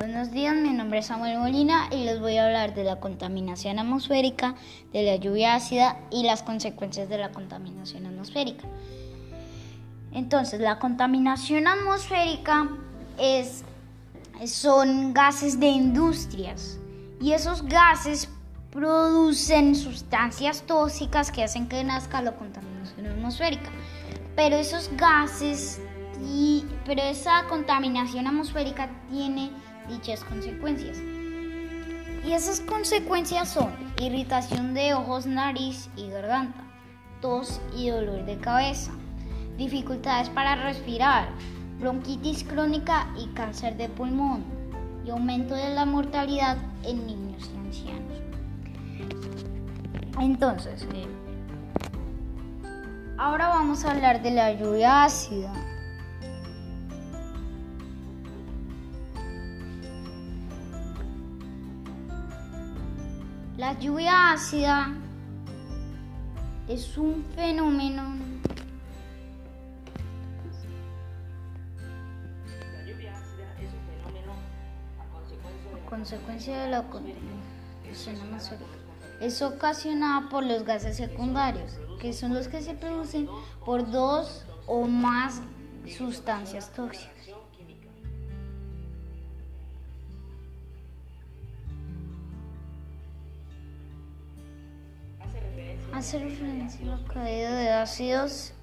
buenos días. Mi nombre es Samuel Molina y les voy a hablar de la contaminación atmosférica, de la lluvia ácida y las consecuencias de la contaminación atmosférica. Entonces, la contaminación atmosférica es, son gases de industrias y esos gases producen sustancias tóxicas que hacen que nazca la contaminación atmosférica. Pero esos gases y, pero esa contaminación atmosférica tiene dichas consecuencias. Y esas consecuencias son irritación de ojos, nariz y garganta, tos y dolor de cabeza, dificultades para respirar, bronquitis crónica y cáncer de pulmón, y aumento de la mortalidad en niños y ancianos. Entonces, eh, ahora vamos a hablar de la lluvia ácida. La lluvia ácida es un fenómeno. La lluvia ácida es un fenómeno a consecuencia de, la contaminación atmosférica. Es ocasionada por los gases secundarios, que son los que se producen por dos o más sustancias tóxicas. Hace referencia a caída de ácidos